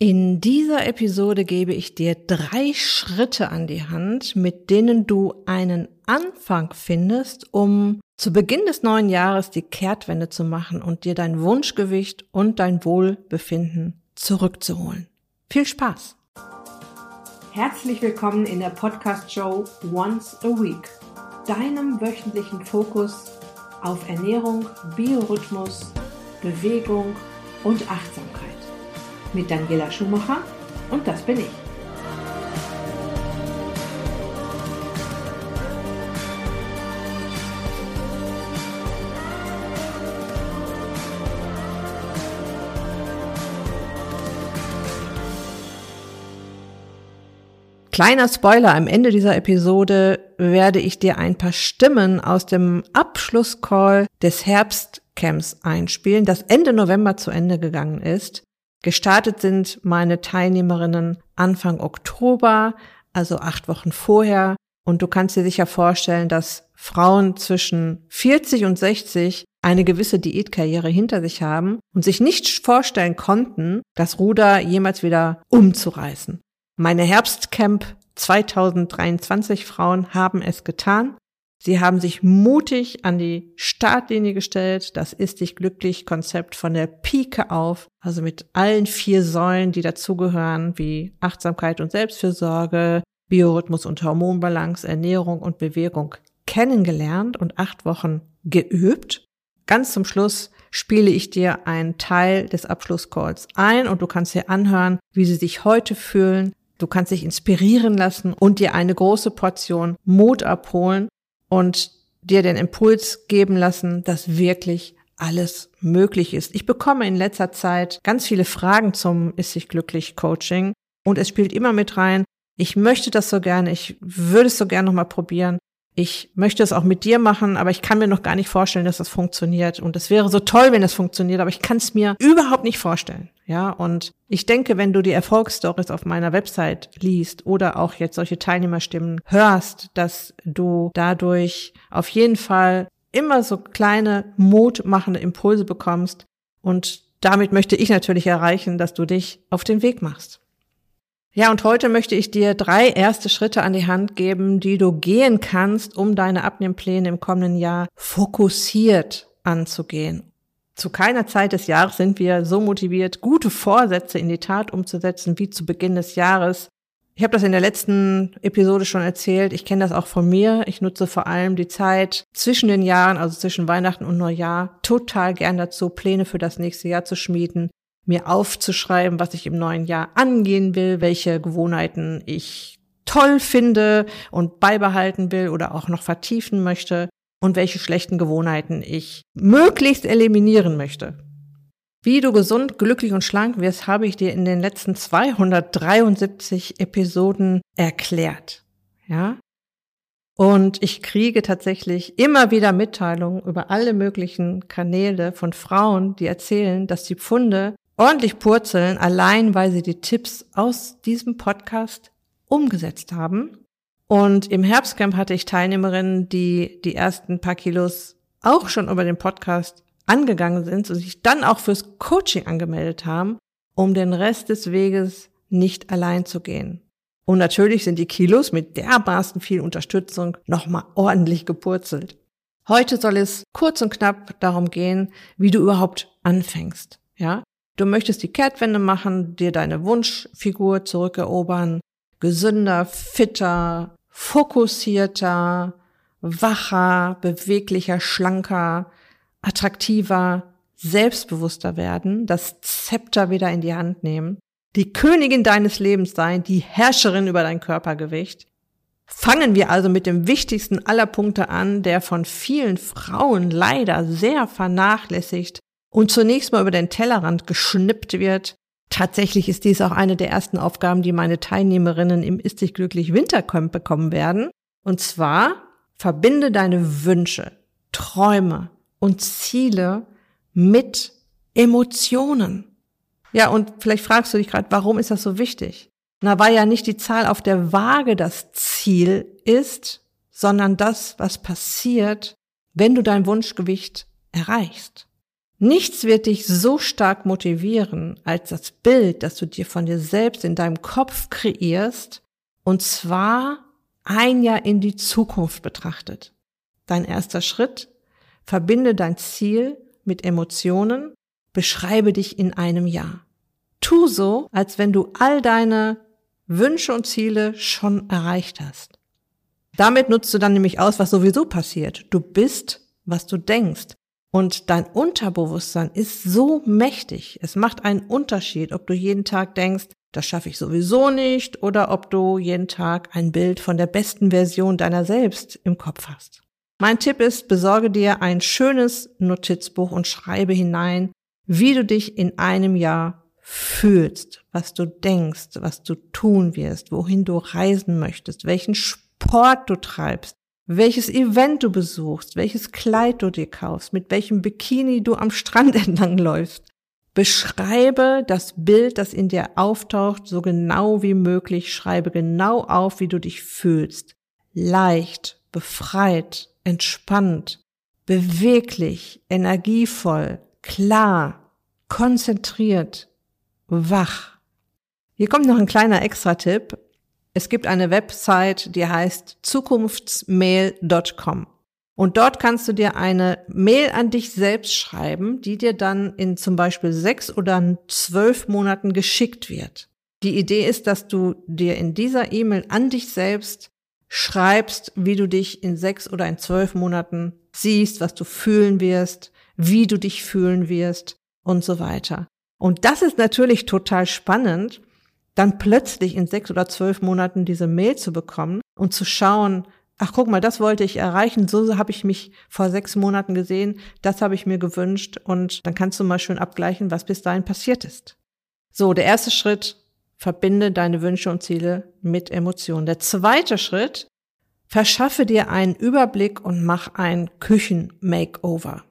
In dieser Episode gebe ich dir drei Schritte an die Hand, mit denen du einen Anfang findest, um zu Beginn des neuen Jahres die Kehrtwende zu machen und dir dein Wunschgewicht und dein Wohlbefinden zurückzuholen. Viel Spaß! Herzlich willkommen in der Podcast-Show Once a Week, deinem wöchentlichen Fokus auf Ernährung, Biorhythmus, Bewegung und Achtsamkeit mit Daniela Schumacher und das bin ich. Kleiner Spoiler, am Ende dieser Episode werde ich dir ein paar Stimmen aus dem Abschlusscall des Herbstcamps einspielen, das Ende November zu Ende gegangen ist. Gestartet sind meine Teilnehmerinnen Anfang Oktober, also acht Wochen vorher. Und du kannst dir sicher vorstellen, dass Frauen zwischen 40 und 60 eine gewisse Diätkarriere hinter sich haben und sich nicht vorstellen konnten, das Ruder jemals wieder umzureißen. Meine Herbstcamp 2023 Frauen haben es getan. Sie haben sich mutig an die Startlinie gestellt. Das ist dich glücklich Konzept von der Pike auf, also mit allen vier Säulen, die dazugehören, wie Achtsamkeit und Selbstfürsorge, Biorhythmus und Hormonbalance, Ernährung und Bewegung kennengelernt und acht Wochen geübt. Ganz zum Schluss spiele ich dir einen Teil des Abschlusscalls ein und du kannst dir anhören, wie sie sich heute fühlen. Du kannst dich inspirieren lassen und dir eine große Portion Mut abholen und dir den Impuls geben lassen, dass wirklich alles möglich ist. Ich bekomme in letzter Zeit ganz viele Fragen zum Ist sich glücklich Coaching und es spielt immer mit rein. Ich möchte das so gerne, ich würde es so gerne nochmal probieren. Ich möchte es auch mit dir machen, aber ich kann mir noch gar nicht vorstellen, dass das funktioniert. Und es wäre so toll, wenn es funktioniert, aber ich kann es mir überhaupt nicht vorstellen. Ja, und ich denke, wenn du die Erfolgsstories auf meiner Website liest oder auch jetzt solche Teilnehmerstimmen hörst, dass du dadurch auf jeden Fall immer so kleine mutmachende Impulse bekommst. Und damit möchte ich natürlich erreichen, dass du dich auf den Weg machst. Ja, und heute möchte ich dir drei erste Schritte an die Hand geben, die du gehen kannst, um deine Abnehmpläne im kommenden Jahr fokussiert anzugehen. Zu keiner Zeit des Jahres sind wir so motiviert, gute Vorsätze in die Tat umzusetzen wie zu Beginn des Jahres. Ich habe das in der letzten Episode schon erzählt. Ich kenne das auch von mir. Ich nutze vor allem die Zeit zwischen den Jahren, also zwischen Weihnachten und Neujahr, total gern dazu, Pläne für das nächste Jahr zu schmieden, mir aufzuschreiben, was ich im neuen Jahr angehen will, welche Gewohnheiten ich toll finde und beibehalten will oder auch noch vertiefen möchte und welche schlechten Gewohnheiten ich möglichst eliminieren möchte. Wie du gesund, glücklich und schlank wirst, habe ich dir in den letzten 273 Episoden erklärt. Ja? Und ich kriege tatsächlich immer wieder Mitteilungen über alle möglichen Kanäle von Frauen, die erzählen, dass die Pfunde ordentlich purzeln, allein weil sie die Tipps aus diesem Podcast umgesetzt haben. Und im Herbstcamp hatte ich Teilnehmerinnen, die die ersten paar Kilos auch schon über den Podcast angegangen sind und sich dann auch fürs Coaching angemeldet haben, um den Rest des Weges nicht allein zu gehen. Und natürlich sind die Kilos mit dermaßen viel Unterstützung nochmal ordentlich gepurzelt. Heute soll es kurz und knapp darum gehen, wie du überhaupt anfängst. Ja, Du möchtest die Kehrtwende machen, dir deine Wunschfigur zurückerobern, gesünder, fitter, fokussierter, wacher, beweglicher, schlanker, attraktiver, selbstbewusster werden, das Zepter wieder in die Hand nehmen, die Königin deines Lebens sein, die Herrscherin über dein Körpergewicht. Fangen wir also mit dem wichtigsten aller Punkte an, der von vielen Frauen leider sehr vernachlässigt und zunächst mal über den Tellerrand geschnippt wird. Tatsächlich ist dies auch eine der ersten Aufgaben, die meine Teilnehmerinnen im Ist dich glücklich Wintercamp bekommen werden. Und zwar verbinde deine Wünsche, Träume und Ziele mit Emotionen. Ja, und vielleicht fragst du dich gerade, warum ist das so wichtig? Na, weil ja nicht die Zahl auf der Waage das Ziel ist, sondern das, was passiert, wenn du dein Wunschgewicht erreichst. Nichts wird dich so stark motivieren als das Bild, das du dir von dir selbst in deinem Kopf kreierst, und zwar ein Jahr in die Zukunft betrachtet. Dein erster Schritt, verbinde dein Ziel mit Emotionen, beschreibe dich in einem Jahr. Tu so, als wenn du all deine Wünsche und Ziele schon erreicht hast. Damit nutzt du dann nämlich aus, was sowieso passiert. Du bist, was du denkst. Und dein Unterbewusstsein ist so mächtig. Es macht einen Unterschied, ob du jeden Tag denkst, das schaffe ich sowieso nicht, oder ob du jeden Tag ein Bild von der besten Version deiner selbst im Kopf hast. Mein Tipp ist, besorge dir ein schönes Notizbuch und schreibe hinein, wie du dich in einem Jahr fühlst, was du denkst, was du tun wirst, wohin du reisen möchtest, welchen Sport du treibst, welches Event du besuchst, welches Kleid du dir kaufst, mit welchem Bikini du am Strand entlang läufst. Beschreibe das Bild, das in dir auftaucht, so genau wie möglich. Schreibe genau auf, wie du dich fühlst. Leicht, befreit, entspannt, beweglich, energievoll, klar, konzentriert, wach. Hier kommt noch ein kleiner Extra-Tipp. Es gibt eine Website, die heißt zukunftsmail.com. Und dort kannst du dir eine Mail an dich selbst schreiben, die dir dann in zum Beispiel sechs oder zwölf Monaten geschickt wird. Die Idee ist, dass du dir in dieser E-Mail an dich selbst schreibst, wie du dich in sechs oder in zwölf Monaten siehst, was du fühlen wirst, wie du dich fühlen wirst und so weiter. Und das ist natürlich total spannend, dann plötzlich in sechs oder zwölf Monaten diese Mail zu bekommen und zu schauen, ach guck mal, das wollte ich erreichen, so habe ich mich vor sechs Monaten gesehen, das habe ich mir gewünscht und dann kannst du mal schön abgleichen, was bis dahin passiert ist. So, der erste Schritt, verbinde deine Wünsche und Ziele mit Emotionen. Der zweite Schritt, verschaffe dir einen Überblick und mach ein Küchen-Makeover.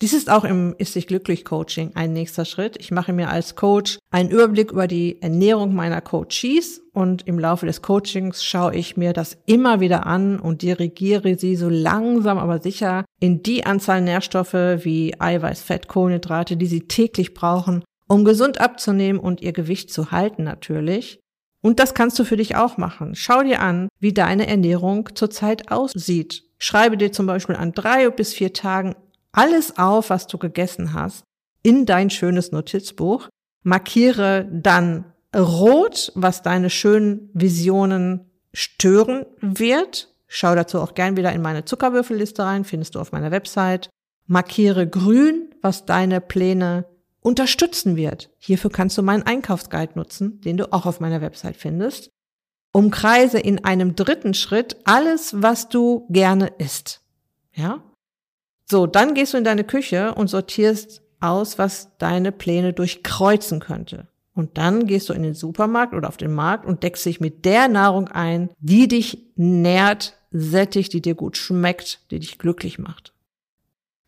Dies ist auch im Ist dich glücklich Coaching ein nächster Schritt. Ich mache mir als Coach einen Überblick über die Ernährung meiner Coaches und im Laufe des Coachings schaue ich mir das immer wieder an und dirigiere sie so langsam aber sicher in die Anzahl Nährstoffe wie Eiweiß, Fett, Kohlenhydrate, die sie täglich brauchen, um gesund abzunehmen und ihr Gewicht zu halten natürlich. Und das kannst du für dich auch machen. Schau dir an, wie deine Ernährung zurzeit aussieht. Schreibe dir zum Beispiel an drei bis vier Tagen alles auf, was du gegessen hast, in dein schönes Notizbuch. Markiere dann rot, was deine schönen Visionen stören wird. Schau dazu auch gern wieder in meine Zuckerwürfelliste rein, findest du auf meiner Website. Markiere grün, was deine Pläne unterstützen wird. Hierfür kannst du meinen Einkaufsguide nutzen, den du auch auf meiner Website findest. Umkreise in einem dritten Schritt alles, was du gerne isst. Ja? So, dann gehst du in deine Küche und sortierst aus, was deine Pläne durchkreuzen könnte. Und dann gehst du in den Supermarkt oder auf den Markt und deckst dich mit der Nahrung ein, die dich nährt, sättigt, die dir gut schmeckt, die dich glücklich macht.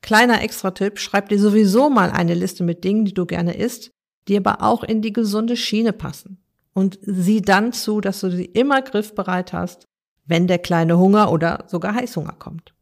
Kleiner Extra-Tipp, schreib dir sowieso mal eine Liste mit Dingen, die du gerne isst, die aber auch in die gesunde Schiene passen. Und sieh dann zu, dass du sie immer griffbereit hast, wenn der kleine Hunger oder sogar Heißhunger kommt.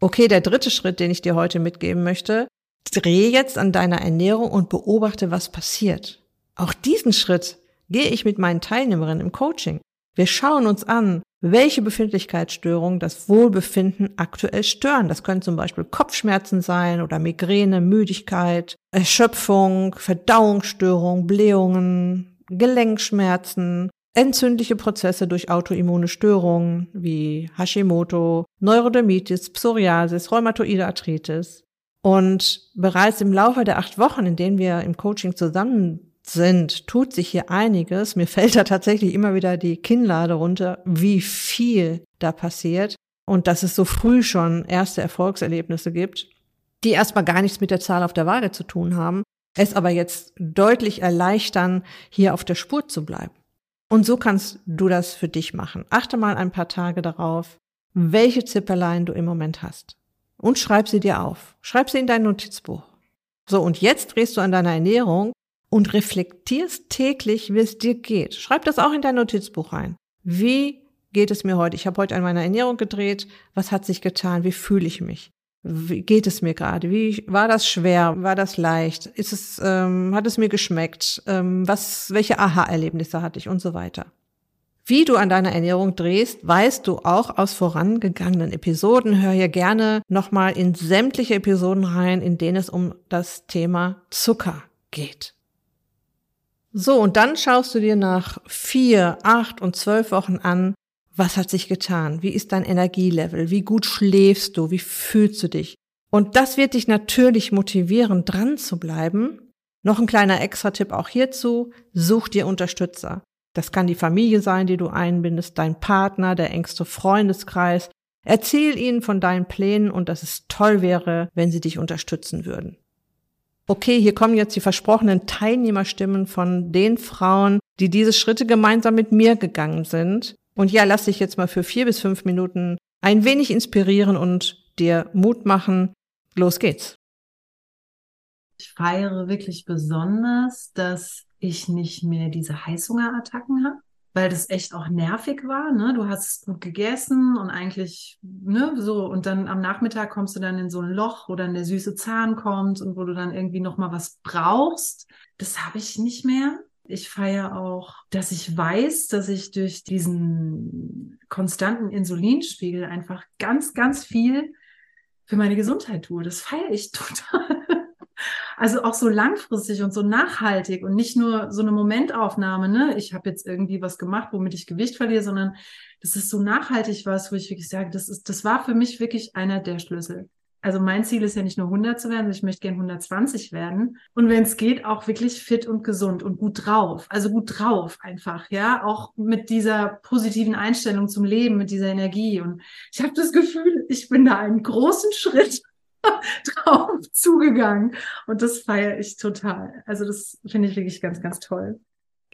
Okay, der dritte Schritt, den ich dir heute mitgeben möchte, dreh jetzt an deiner Ernährung und beobachte, was passiert. Auch diesen Schritt gehe ich mit meinen Teilnehmerinnen im Coaching. Wir schauen uns an, welche Befindlichkeitsstörungen das Wohlbefinden aktuell stören. Das können zum Beispiel Kopfschmerzen sein oder Migräne, Müdigkeit, Erschöpfung, Verdauungsstörungen, Blähungen, Gelenkschmerzen, entzündliche Prozesse durch autoimmune Störungen wie Hashimoto, Neurodermitis, Psoriasis, Rheumatoide Arthritis. Und bereits im Laufe der acht Wochen, in denen wir im Coaching zusammen sind, tut sich hier einiges. Mir fällt da tatsächlich immer wieder die Kinnlade runter, wie viel da passiert und dass es so früh schon erste Erfolgserlebnisse gibt, die erstmal gar nichts mit der Zahl auf der Waage zu tun haben, es aber jetzt deutlich erleichtern, hier auf der Spur zu bleiben. Und so kannst du das für dich machen. Achte mal ein paar Tage darauf, welche Zipperlein du im Moment hast. Und schreib sie dir auf. Schreib sie in dein Notizbuch. So, und jetzt drehst du an deiner Ernährung und reflektierst täglich, wie es dir geht. Schreib das auch in dein Notizbuch rein. Wie geht es mir heute? Ich habe heute an meiner Ernährung gedreht. Was hat sich getan? Wie fühle ich mich? Wie geht es mir gerade? Wie war das schwer? War das leicht? Ist es, ähm, hat es mir geschmeckt? Ähm, was, welche Aha-Erlebnisse hatte ich und so weiter? Wie du an deiner Ernährung drehst, weißt du auch aus vorangegangenen Episoden. Hör hier gerne nochmal in sämtliche Episoden rein, in denen es um das Thema Zucker geht. So, und dann schaust du dir nach vier, acht und zwölf Wochen an, was hat sich getan? Wie ist dein Energielevel? Wie gut schläfst du? Wie fühlst du dich? Und das wird dich natürlich motivieren, dran zu bleiben. Noch ein kleiner Extra-Tipp auch hierzu. Such dir Unterstützer. Das kann die Familie sein, die du einbindest, dein Partner, der engste Freundeskreis. Erzähl ihnen von deinen Plänen und dass es toll wäre, wenn sie dich unterstützen würden. Okay, hier kommen jetzt die versprochenen Teilnehmerstimmen von den Frauen, die diese Schritte gemeinsam mit mir gegangen sind. Und ja, lass dich jetzt mal für vier bis fünf Minuten ein wenig inspirieren und dir Mut machen. Los geht's. Ich feiere wirklich besonders, dass ich nicht mehr diese Heißhungerattacken habe, weil das echt auch nervig war. Ne? Du hast gut gegessen und eigentlich, ne, so, und dann am Nachmittag kommst du dann in so ein Loch, wo dann der süße Zahn kommt und wo du dann irgendwie nochmal was brauchst. Das habe ich nicht mehr. Ich feiere auch, dass ich weiß, dass ich durch diesen konstanten Insulinspiegel einfach ganz, ganz viel für meine Gesundheit tue. Das feiere ich total. Also auch so langfristig und so nachhaltig und nicht nur so eine Momentaufnahme, ne? Ich habe jetzt irgendwie was gemacht, womit ich Gewicht verliere, sondern das ist so nachhaltig was, wo ich wirklich sage, das ist, das war für mich wirklich einer der Schlüssel. Also mein Ziel ist ja nicht nur 100 zu werden, ich möchte gern 120 werden. Und wenn es geht, auch wirklich fit und gesund und gut drauf. Also gut drauf einfach, ja. Auch mit dieser positiven Einstellung zum Leben, mit dieser Energie. Und ich habe das Gefühl, ich bin da einen großen Schritt drauf zugegangen. Und das feiere ich total. Also das finde ich wirklich ganz, ganz toll.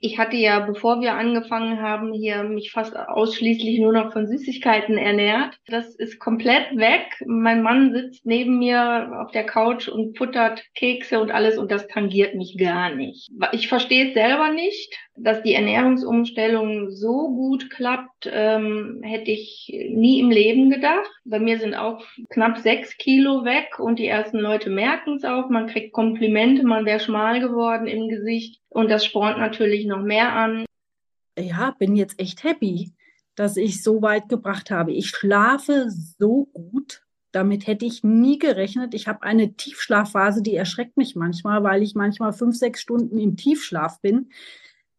Ich hatte ja, bevor wir angefangen haben, hier mich fast ausschließlich nur noch von Süßigkeiten ernährt. Das ist komplett weg. Mein Mann sitzt neben mir auf der Couch und futtert Kekse und alles und das tangiert mich gar nicht. Ich verstehe es selber nicht, dass die Ernährungsumstellung so gut klappt, ähm, hätte ich nie im Leben gedacht. Bei mir sind auch knapp sechs Kilo weg und die ersten Leute merken es auch. Man kriegt Komplimente, man wäre schmal geworden im Gesicht. Und das spornt natürlich noch mehr an. Ja, bin jetzt echt happy, dass ich so weit gebracht habe. Ich schlafe so gut. Damit hätte ich nie gerechnet. Ich habe eine Tiefschlafphase, die erschreckt mich manchmal, weil ich manchmal fünf, sechs Stunden im Tiefschlaf bin.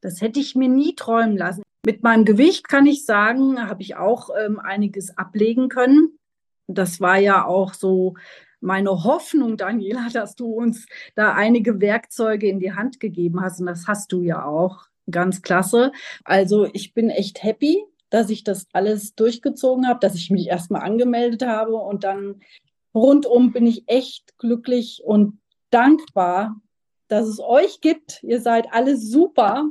Das hätte ich mir nie träumen lassen. Mit meinem Gewicht kann ich sagen, habe ich auch ähm, einiges ablegen können. Das war ja auch so meine Hoffnung, Daniela, dass du uns da einige Werkzeuge in die Hand gegeben hast. Und das hast du ja auch. Ganz klasse. Also ich bin echt happy, dass ich das alles durchgezogen habe, dass ich mich erstmal angemeldet habe und dann rundum bin ich echt glücklich und dankbar, dass es euch gibt. Ihr seid alle super.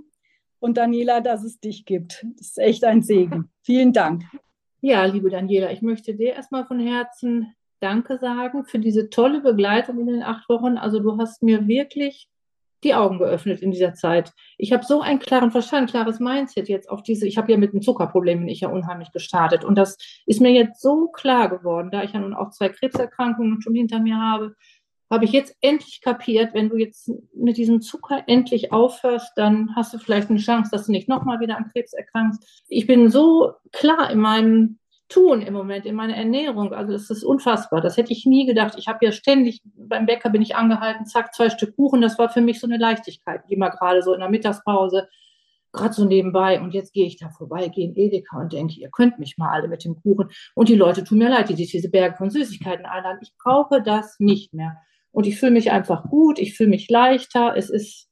Und Daniela, dass es dich gibt. Das ist echt ein Segen. Vielen Dank. Ja, liebe Daniela, ich möchte dir erstmal von Herzen Danke sagen für diese tolle Begleitung in den acht Wochen. Also du hast mir wirklich die Augen geöffnet in dieser Zeit. Ich habe so einen klaren Verstand, klares Mindset jetzt auf diese, ich habe ja mit dem Zuckerproblem bin ich ja unheimlich gestartet und das ist mir jetzt so klar geworden, da ich ja nun auch zwei Krebserkrankungen schon hinter mir habe, habe ich jetzt endlich kapiert, wenn du jetzt mit diesem Zucker endlich aufhörst, dann hast du vielleicht eine Chance, dass du nicht nochmal wieder an Krebs erkrankst. Ich bin so klar in meinem tun im Moment in meiner Ernährung. Also es ist unfassbar. Das hätte ich nie gedacht. Ich habe ja ständig beim Bäcker bin ich angehalten, zack, zwei Stück Kuchen. Das war für mich so eine Leichtigkeit, die mal gerade so in der Mittagspause, gerade so nebenbei. Und jetzt gehe ich da vorbei, gehe in Edeka und denke, ihr könnt mich mal alle mit dem Kuchen. Und die Leute tun mir leid, die sich diese Berge von Süßigkeiten einladen. Ich brauche das nicht mehr. Und ich fühle mich einfach gut, ich fühle mich leichter. Es ist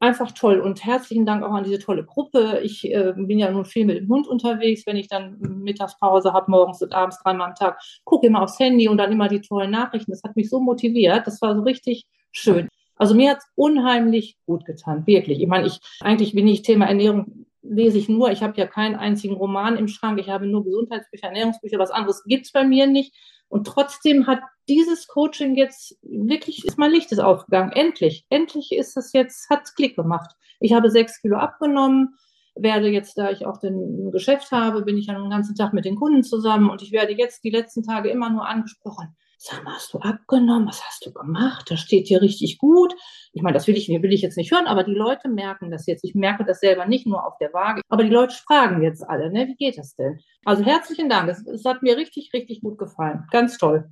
einfach toll und herzlichen Dank auch an diese tolle Gruppe. Ich äh, bin ja nun viel mit dem Hund unterwegs, wenn ich dann Mittagspause habe, morgens und abends dreimal am Tag, gucke immer aufs Handy und dann immer die tollen Nachrichten. Das hat mich so motiviert. Das war so richtig schön. Also mir hat es unheimlich gut getan, wirklich. Ich meine, ich eigentlich bin ich Thema Ernährung lese ich nur. Ich habe ja keinen einzigen Roman im Schrank. Ich habe nur Gesundheitsbücher, Ernährungsbücher. Was anderes gibt es bei mir nicht. Und trotzdem hat dieses Coaching jetzt wirklich, ist mein Licht ist aufgegangen. Endlich, endlich ist es jetzt, hat es Klick gemacht. Ich habe sechs Kilo abgenommen, werde jetzt, da ich auch den Geschäft habe, bin ich ja den ganzen Tag mit den Kunden zusammen und ich werde jetzt die letzten Tage immer nur angesprochen. sag mal, hast du abgenommen? Was hast du gemacht? Das steht hier richtig gut. Ich meine, das will ich, will ich jetzt nicht hören, aber die Leute merken das jetzt. Ich merke das selber nicht nur auf der Waage, aber die Leute fragen jetzt alle, ne, wie geht das denn? Also herzlichen Dank. Es, es hat mir richtig, richtig gut gefallen. Ganz toll.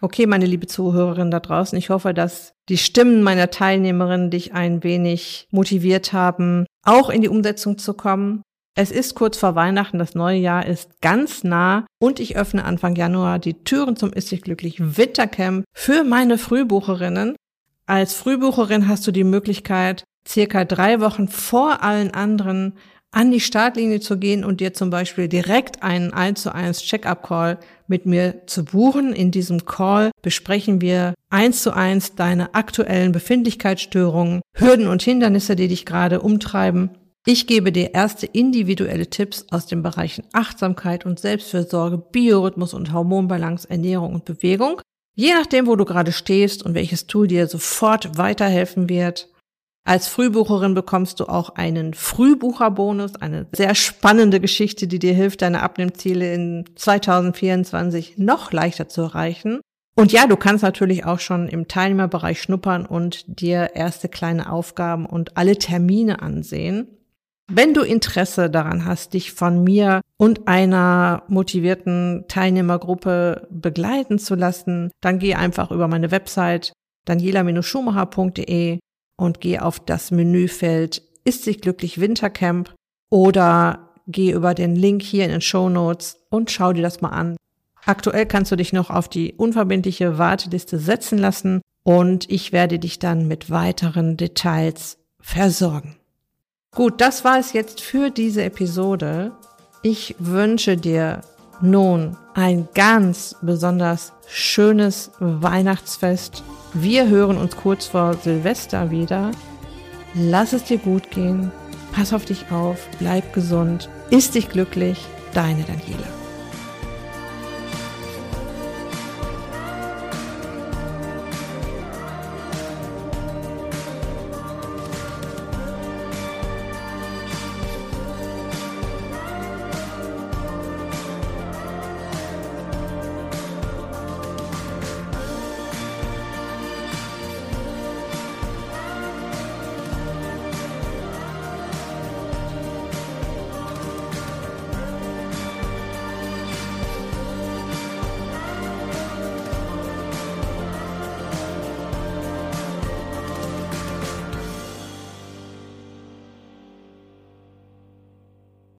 Okay, meine liebe Zuhörerin da draußen, ich hoffe, dass die Stimmen meiner Teilnehmerinnen dich ein wenig motiviert haben, auch in die Umsetzung zu kommen. Es ist kurz vor Weihnachten, das neue Jahr ist ganz nah und ich öffne Anfang Januar die Türen zum Ist dich glücklich Wintercamp für meine Frühbucherinnen. Als Frühbucherin hast du die Möglichkeit, circa drei Wochen vor allen anderen an die Startlinie zu gehen und dir zum Beispiel direkt einen 1 zu 1 Check-up-Call mit mir zu buchen. In diesem Call besprechen wir 1 zu 1 deine aktuellen Befindlichkeitsstörungen, Hürden und Hindernisse, die dich gerade umtreiben ich gebe dir erste individuelle Tipps aus den Bereichen Achtsamkeit und Selbstfürsorge, Biorhythmus und Hormonbalance, Ernährung und Bewegung. Je nachdem, wo du gerade stehst und welches Tool dir sofort weiterhelfen wird. Als Frühbucherin bekommst du auch einen Frühbucherbonus, eine sehr spannende Geschichte, die dir hilft, deine Abnehmziele in 2024 noch leichter zu erreichen. Und ja, du kannst natürlich auch schon im Teilnehmerbereich schnuppern und dir erste kleine Aufgaben und alle Termine ansehen. Wenn du Interesse daran hast, dich von mir und einer motivierten Teilnehmergruppe begleiten zu lassen, dann geh einfach über meine Website daniela-schumacher.de und geh auf das Menüfeld Ist sich glücklich Wintercamp oder geh über den Link hier in den Show Notes und schau dir das mal an. Aktuell kannst du dich noch auf die unverbindliche Warteliste setzen lassen und ich werde dich dann mit weiteren Details versorgen. Gut, das war es jetzt für diese Episode. Ich wünsche dir nun ein ganz besonders schönes Weihnachtsfest. Wir hören uns kurz vor Silvester wieder. Lass es dir gut gehen. Pass auf dich auf. Bleib gesund. Ist dich glücklich. Deine Daniela.